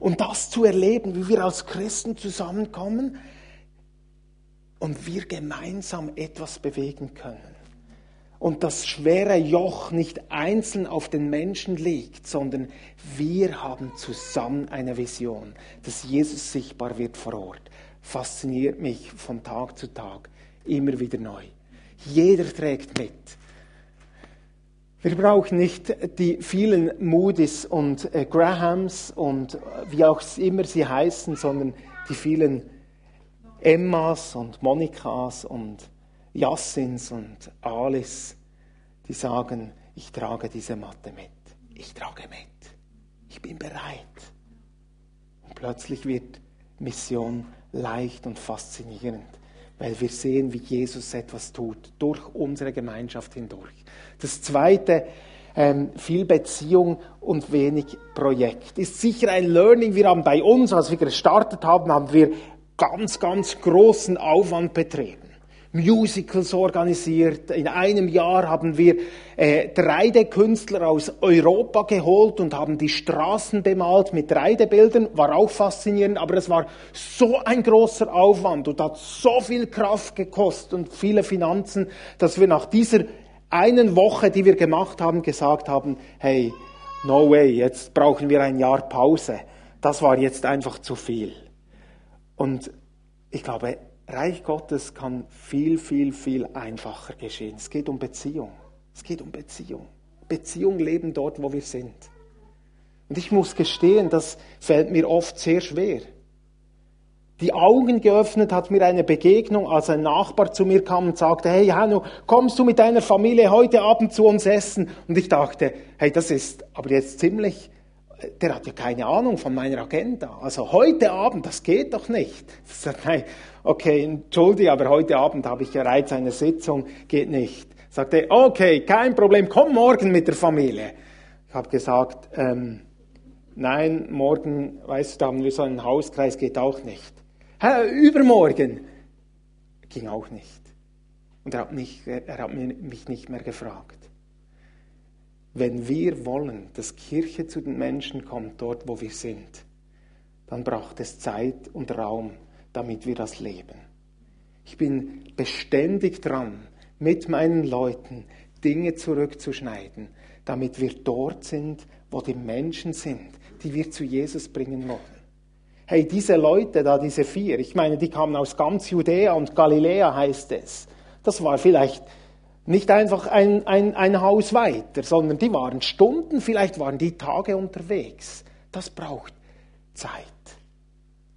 Und das zu erleben, wie wir als Christen zusammenkommen und wir gemeinsam etwas bewegen können. Und das schwere Joch nicht einzeln auf den Menschen liegt, sondern wir haben zusammen eine Vision, dass Jesus sichtbar wird vor Ort. Fasziniert mich von Tag zu Tag immer wieder neu. Jeder trägt mit. Wir brauchen nicht die vielen Moody's und äh, Grahams und äh, wie auch immer sie heißen, sondern die vielen Emmas und Monikas und Jassins und Alice, die sagen, ich trage diese Matte mit. Ich trage mit. Ich bin bereit. Und plötzlich wird Mission leicht und faszinierend weil wir sehen, wie Jesus etwas tut, durch unsere Gemeinschaft hindurch. Das Zweite, ähm, viel Beziehung und wenig Projekt. Ist sicher ein Learning. Wir haben bei uns, als wir gestartet haben, haben wir ganz, ganz großen Aufwand betrieben. Musicals organisiert. In einem Jahr haben wir äh, 3D-Künstler aus Europa geholt und haben die Straßen bemalt mit 3D-Bildern. War auch faszinierend, aber es war so ein großer Aufwand und hat so viel Kraft gekostet und viele Finanzen, dass wir nach dieser einen Woche, die wir gemacht haben, gesagt haben, hey, no way, jetzt brauchen wir ein Jahr Pause. Das war jetzt einfach zu viel. Und ich glaube, Reich Gottes kann viel, viel, viel einfacher geschehen. Es geht um Beziehung. Es geht um Beziehung. Beziehung leben dort, wo wir sind. Und ich muss gestehen, das fällt mir oft sehr schwer. Die Augen geöffnet hat mir eine Begegnung, als ein Nachbar zu mir kam und sagte, hey Hanno, kommst du mit deiner Familie heute Abend zu uns essen? Und ich dachte, hey, das ist aber jetzt ziemlich der hat ja keine Ahnung von meiner Agenda. Also heute Abend, das geht doch nicht. Ich sage, nein, okay, entschuldige, aber heute Abend habe ich bereits eine Sitzung, geht nicht. Sagt er, okay, kein Problem, komm morgen mit der Familie. Ich habe gesagt, ähm, nein, morgen, weißt du, da haben wir so einen Hauskreis, geht auch nicht. Hä, übermorgen ging auch nicht. Und er hat, mich, er hat mich nicht mehr gefragt. Wenn wir wollen, dass Kirche zu den Menschen kommt, dort wo wir sind, dann braucht es Zeit und Raum, damit wir das leben. Ich bin beständig dran, mit meinen Leuten Dinge zurückzuschneiden, damit wir dort sind, wo die Menschen sind, die wir zu Jesus bringen wollen. Hey, diese Leute da, diese vier, ich meine, die kamen aus ganz Judäa und Galiläa heißt es. Das war vielleicht nicht einfach ein, ein, ein Haus weiter, sondern die waren Stunden, vielleicht waren die Tage unterwegs. Das braucht Zeit.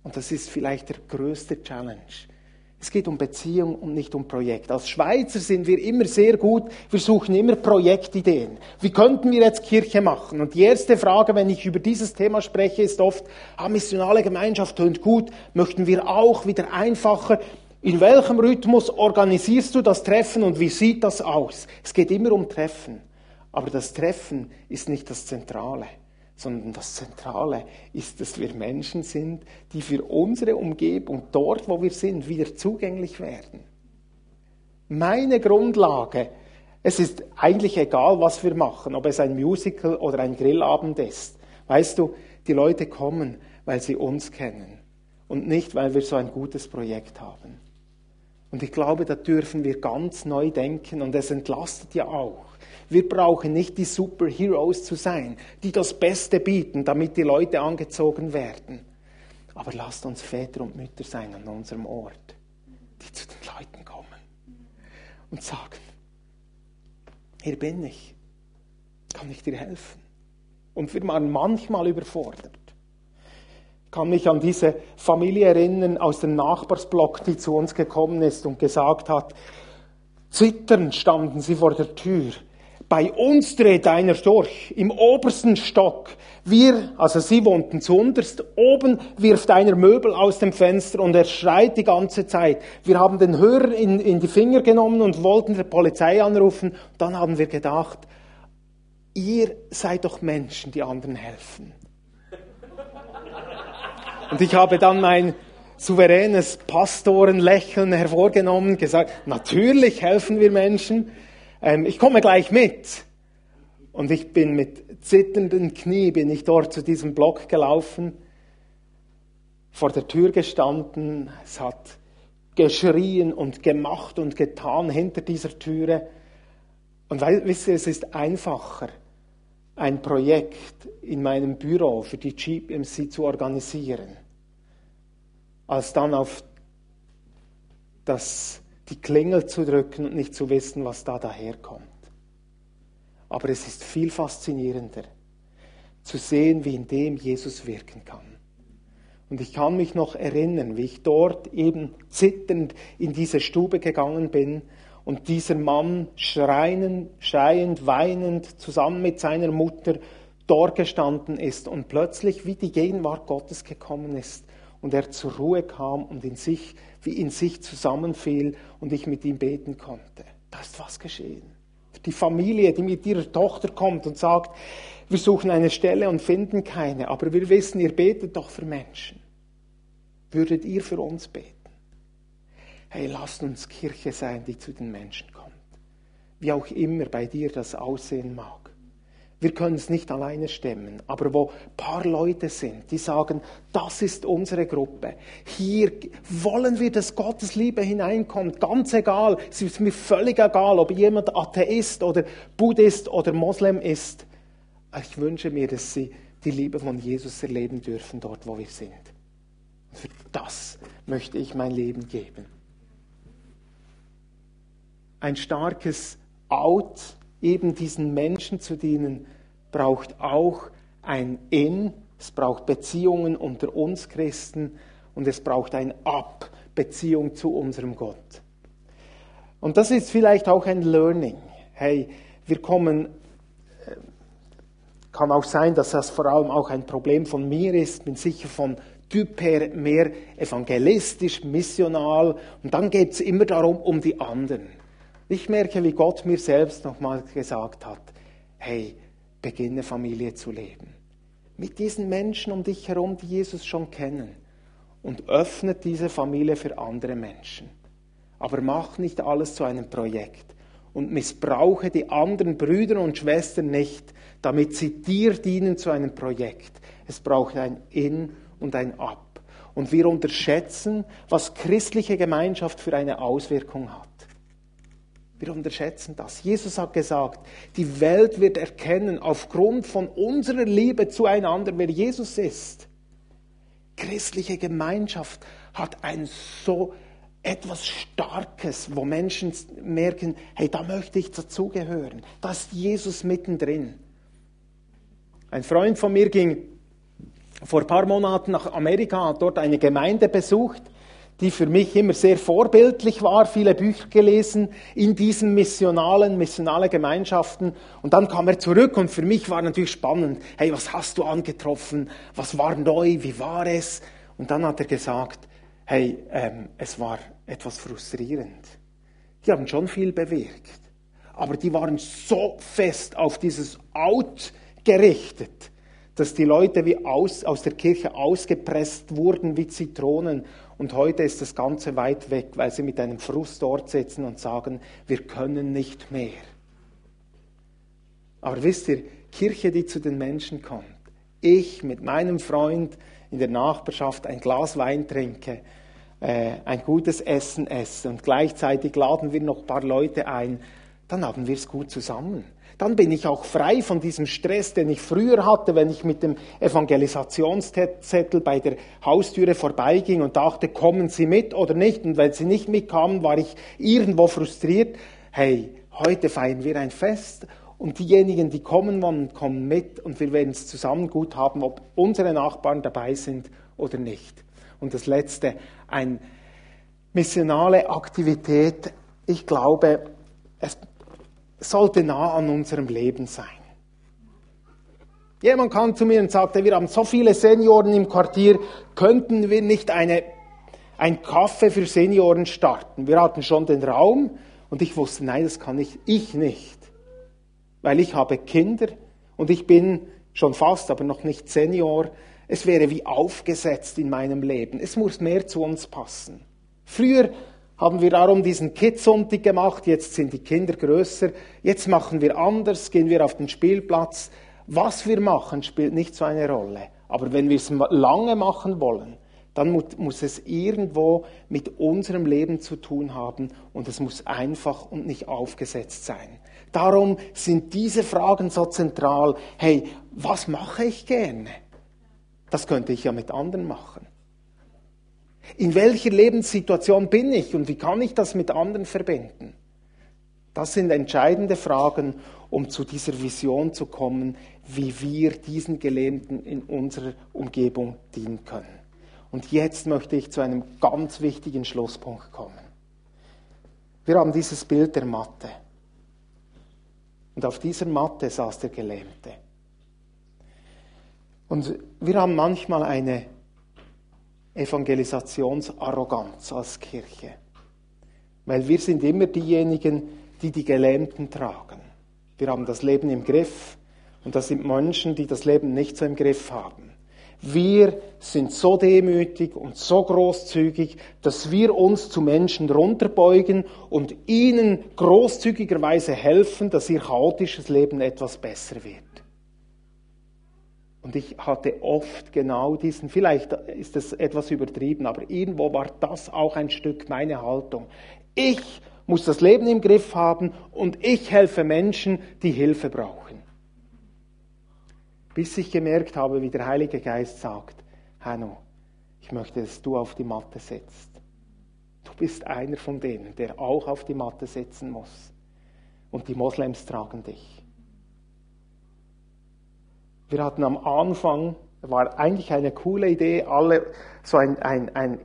Und das ist vielleicht der größte Challenge. Es geht um Beziehung und nicht um Projekt. Als Schweizer sind wir immer sehr gut, wir suchen immer Projektideen. Wie könnten wir jetzt Kirche machen? Und die erste Frage, wenn ich über dieses Thema spreche, ist oft, ah, missionale Gemeinschaft tönt gut, möchten wir auch wieder einfacher. In welchem Rhythmus organisierst du das Treffen und wie sieht das aus? Es geht immer um Treffen. Aber das Treffen ist nicht das Zentrale, sondern das Zentrale ist, dass wir Menschen sind, die für unsere Umgebung, dort wo wir sind, wieder zugänglich werden. Meine Grundlage, es ist eigentlich egal, was wir machen, ob es ein Musical oder ein Grillabend ist. Weißt du, die Leute kommen, weil sie uns kennen und nicht, weil wir so ein gutes Projekt haben. Und ich glaube, da dürfen wir ganz neu denken und es entlastet ja auch. Wir brauchen nicht die Superheroes zu sein, die das Beste bieten, damit die Leute angezogen werden. Aber lasst uns Väter und Mütter sein an unserem Ort, die zu den Leuten kommen und sagen, hier bin ich, kann ich dir helfen? Und wir waren manchmal überfordert. Ich kann mich an diese Familie erinnern aus dem Nachbarsblock, die zu uns gekommen ist und gesagt hat, zitternd standen sie vor der Tür. Bei uns dreht einer durch, im obersten Stock. Wir, also sie wohnten zuunterst, oben wirft einer Möbel aus dem Fenster und er schreit die ganze Zeit. Wir haben den Hörer in, in die Finger genommen und wollten der Polizei anrufen. Dann haben wir gedacht, ihr seid doch Menschen, die anderen helfen. Und ich habe dann mein souveränes Pastorenlächeln hervorgenommen, gesagt, natürlich helfen wir Menschen, ähm, ich komme gleich mit. Und ich bin mit zitternden Knie, bin ich dort zu diesem Block gelaufen, vor der Tür gestanden, es hat geschrien und gemacht und getan hinter dieser Türe. Und wisst ihr, es ist einfacher, ein Projekt in meinem Büro für die GPMC zu organisieren, als dann auf das, die Klingel zu drücken und nicht zu wissen, was da daherkommt. Aber es ist viel faszinierender zu sehen, wie in dem Jesus wirken kann. Und ich kann mich noch erinnern, wie ich dort eben zitternd in diese Stube gegangen bin und dieser Mann schreiend, schreiend, weinend zusammen mit seiner Mutter dort gestanden ist und plötzlich wie die Gegenwart Gottes gekommen ist und er zur Ruhe kam und in sich, wie in sich zusammenfiel und ich mit ihm beten konnte. Da ist was geschehen. Die Familie, die mit ihrer Tochter kommt und sagt, wir suchen eine Stelle und finden keine, aber wir wissen, ihr betet doch für Menschen. Würdet ihr für uns beten? Hey, lasst uns Kirche sein, die zu den Menschen kommt. Wie auch immer bei dir das aussehen mag. Wir können es nicht alleine stemmen, aber wo paar Leute sind, die sagen, das ist unsere Gruppe. Hier wollen wir, dass Gottes Liebe hineinkommt. Ganz egal, es ist mir völlig egal, ob jemand Atheist oder Buddhist oder Moslem ist. Ich wünsche mir, dass sie die Liebe von Jesus erleben dürfen, dort wo wir sind. Für das möchte ich mein Leben geben ein starkes Out, eben diesen Menschen zu dienen, braucht auch ein In, es braucht Beziehungen unter uns Christen und es braucht ein Ab, Beziehung zu unserem Gott. Und das ist vielleicht auch ein Learning. Hey, wir kommen, äh, kann auch sein, dass das vor allem auch ein Problem von mir ist, bin sicher von Typ her mehr evangelistisch, missional und dann geht es immer darum, um die anderen. Ich merke, wie Gott mir selbst nochmal gesagt hat, hey, beginne Familie zu leben. Mit diesen Menschen um dich herum, die Jesus schon kennen. Und öffne diese Familie für andere Menschen. Aber mach nicht alles zu einem Projekt. Und missbrauche die anderen Brüder und Schwestern nicht, damit sie dir dienen zu einem Projekt. Es braucht ein In und ein Ab. Und wir unterschätzen, was christliche Gemeinschaft für eine Auswirkung hat. Wir unterschätzen das. Jesus hat gesagt, die Welt wird erkennen aufgrund von unserer Liebe zueinander, wer Jesus ist. Christliche Gemeinschaft hat ein so etwas Starkes, wo Menschen merken, hey, da möchte ich dazugehören. Da ist Jesus mittendrin. Ein Freund von mir ging vor ein paar Monaten nach Amerika, hat dort eine Gemeinde besucht die für mich immer sehr vorbildlich war, viele Bücher gelesen in diesen missionalen, missionale Gemeinschaften. Und dann kam er zurück und für mich war natürlich spannend. Hey, was hast du angetroffen? Was war neu? Wie war es? Und dann hat er gesagt, hey, ähm, es war etwas frustrierend. Die haben schon viel bewirkt, aber die waren so fest auf dieses Out gerichtet, dass die Leute wie aus, aus der Kirche ausgepresst wurden wie Zitronen und heute ist das Ganze weit weg, weil sie mit einem Frust dort sitzen und sagen, wir können nicht mehr. Aber wisst ihr, Kirche, die zu den Menschen kommt, ich mit meinem Freund in der Nachbarschaft ein Glas Wein trinke, äh, ein gutes Essen esse und gleichzeitig laden wir noch ein paar Leute ein, dann haben wir es gut zusammen dann bin ich auch frei von diesem Stress, den ich früher hatte, wenn ich mit dem Evangelisationszettel bei der Haustüre vorbeiging und dachte, kommen Sie mit oder nicht? Und wenn Sie nicht mitkamen, war ich irgendwo frustriert. Hey, heute feiern wir ein Fest Und diejenigen, die kommen wollen, kommen mit und wir werden es zusammen gut haben, ob unsere Nachbarn dabei sind oder nicht. Und das Letzte, eine missionale Aktivität. Ich glaube, es sollte nah an unserem Leben sein. Jemand kam zu mir und sagte, wir haben so viele Senioren im Quartier, könnten wir nicht eine, ein Kaffee für Senioren starten? Wir hatten schon den Raum und ich wusste, nein, das kann ich, ich nicht. Weil ich habe Kinder und ich bin schon fast, aber noch nicht Senior. Es wäre wie aufgesetzt in meinem Leben. Es muss mehr zu uns passen. Früher haben wir darum diesen Kidsonntag gemacht, jetzt sind die Kinder größer, jetzt machen wir anders, gehen wir auf den Spielplatz. Was wir machen, spielt nicht so eine Rolle. Aber wenn wir es lange machen wollen, dann muss es irgendwo mit unserem Leben zu tun haben und es muss einfach und nicht aufgesetzt sein. Darum sind diese Fragen so zentral. Hey, was mache ich gerne? Das könnte ich ja mit anderen machen. In welcher Lebenssituation bin ich und wie kann ich das mit anderen verbinden? Das sind entscheidende Fragen, um zu dieser Vision zu kommen, wie wir diesen Gelähmten in unserer Umgebung dienen können. Und jetzt möchte ich zu einem ganz wichtigen Schlusspunkt kommen. Wir haben dieses Bild der Matte. Und auf dieser Matte saß der Gelähmte. Und wir haben manchmal eine Evangelisationsarroganz als Kirche. Weil wir sind immer diejenigen, die die Gelähmten tragen. Wir haben das Leben im Griff und das sind Menschen, die das Leben nicht so im Griff haben. Wir sind so demütig und so großzügig, dass wir uns zu Menschen runterbeugen und ihnen großzügigerweise helfen, dass ihr chaotisches Leben etwas besser wird. Und ich hatte oft genau diesen, vielleicht ist das etwas übertrieben, aber irgendwo war das auch ein Stück meine Haltung. Ich muss das Leben im Griff haben und ich helfe Menschen, die Hilfe brauchen. Bis ich gemerkt habe, wie der Heilige Geist sagt, Hanno, ich möchte, dass du auf die Matte setzt. Du bist einer von denen, der auch auf die Matte setzen muss. Und die Moslems tragen dich. Wir hatten am Anfang, war eigentlich eine coole Idee, alle so ein, ein, ein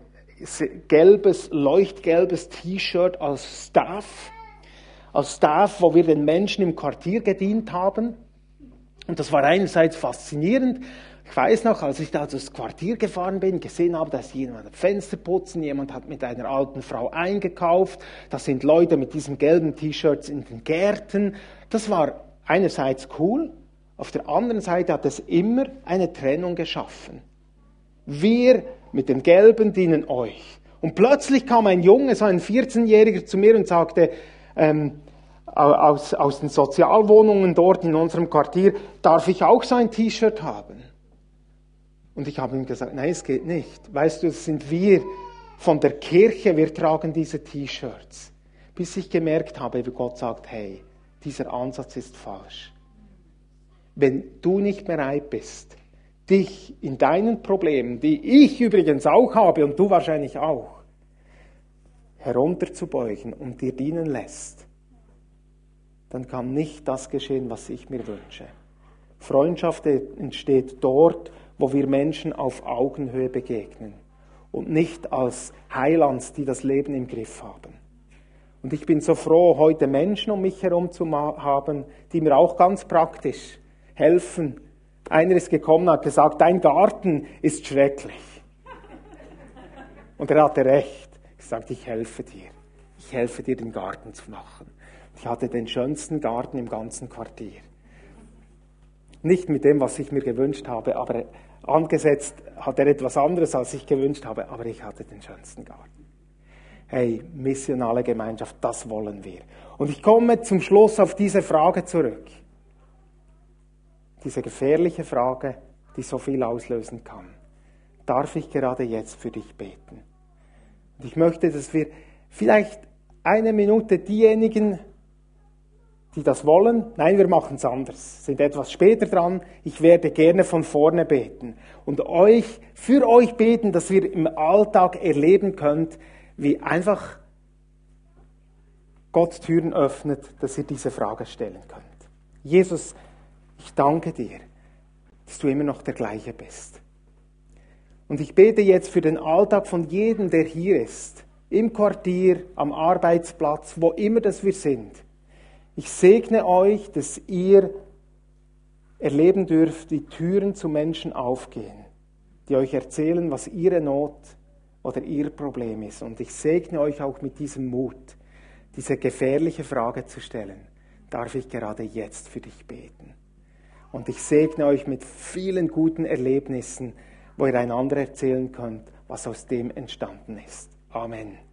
gelbes, leuchtgelbes T-Shirt als Staff, als Staff, wo wir den Menschen im Quartier gedient haben. Und das war einerseits faszinierend. Ich weiß noch, als ich da durchs Quartier gefahren bin, gesehen habe, dass jemand Fenster putzen, jemand hat mit einer alten Frau eingekauft, da sind Leute mit diesen gelben T-Shirts in den Gärten. Das war einerseits cool, auf der anderen Seite hat es immer eine Trennung geschaffen. Wir mit den Gelben dienen euch. Und plötzlich kam ein Junge, so ein 14-Jähriger zu mir und sagte, ähm, aus, aus den Sozialwohnungen dort in unserem Quartier, darf ich auch so ein T-Shirt haben? Und ich habe ihm gesagt, nein, es geht nicht. Weißt du, es sind wir von der Kirche, wir tragen diese T-Shirts. Bis ich gemerkt habe, wie Gott sagt, hey, dieser Ansatz ist falsch. Wenn du nicht bereit bist, dich in deinen Problemen, die ich übrigens auch habe und du wahrscheinlich auch, herunterzubeugen und dir dienen lässt, dann kann nicht das geschehen, was ich mir wünsche. Freundschaft entsteht dort, wo wir Menschen auf Augenhöhe begegnen und nicht als Heilands, die das Leben im Griff haben. Und ich bin so froh, heute Menschen um mich herum zu haben, die mir auch ganz praktisch helfen. Einer ist gekommen und hat gesagt, dein Garten ist schrecklich. Und er hatte recht. Ich sagte, ich helfe dir. Ich helfe dir, den Garten zu machen. Ich hatte den schönsten Garten im ganzen Quartier. Nicht mit dem, was ich mir gewünscht habe, aber angesetzt hat er etwas anderes, als ich gewünscht habe, aber ich hatte den schönsten Garten. Hey, missionale Gemeinschaft, das wollen wir. Und ich komme zum Schluss auf diese Frage zurück. Diese gefährliche Frage, die so viel auslösen kann. Darf ich gerade jetzt für dich beten? Und ich möchte, dass wir vielleicht eine Minute diejenigen, die das wollen, nein, wir machen es anders, sind etwas später dran. Ich werde gerne von vorne beten und euch, für euch beten, dass ihr im Alltag erleben könnt, wie einfach Gott Türen öffnet, dass ihr diese Frage stellen könnt. Jesus, ich danke dir, dass du immer noch der gleiche bist. Und ich bete jetzt für den Alltag von jedem, der hier ist, im Quartier, am Arbeitsplatz, wo immer das wir sind. Ich segne euch, dass ihr erleben dürft, wie Türen zu Menschen aufgehen, die euch erzählen, was ihre Not oder ihr Problem ist. Und ich segne euch auch mit diesem Mut, diese gefährliche Frage zu stellen. Darf ich gerade jetzt für dich beten? Und ich segne euch mit vielen guten Erlebnissen, wo ihr einander erzählen könnt, was aus dem entstanden ist. Amen.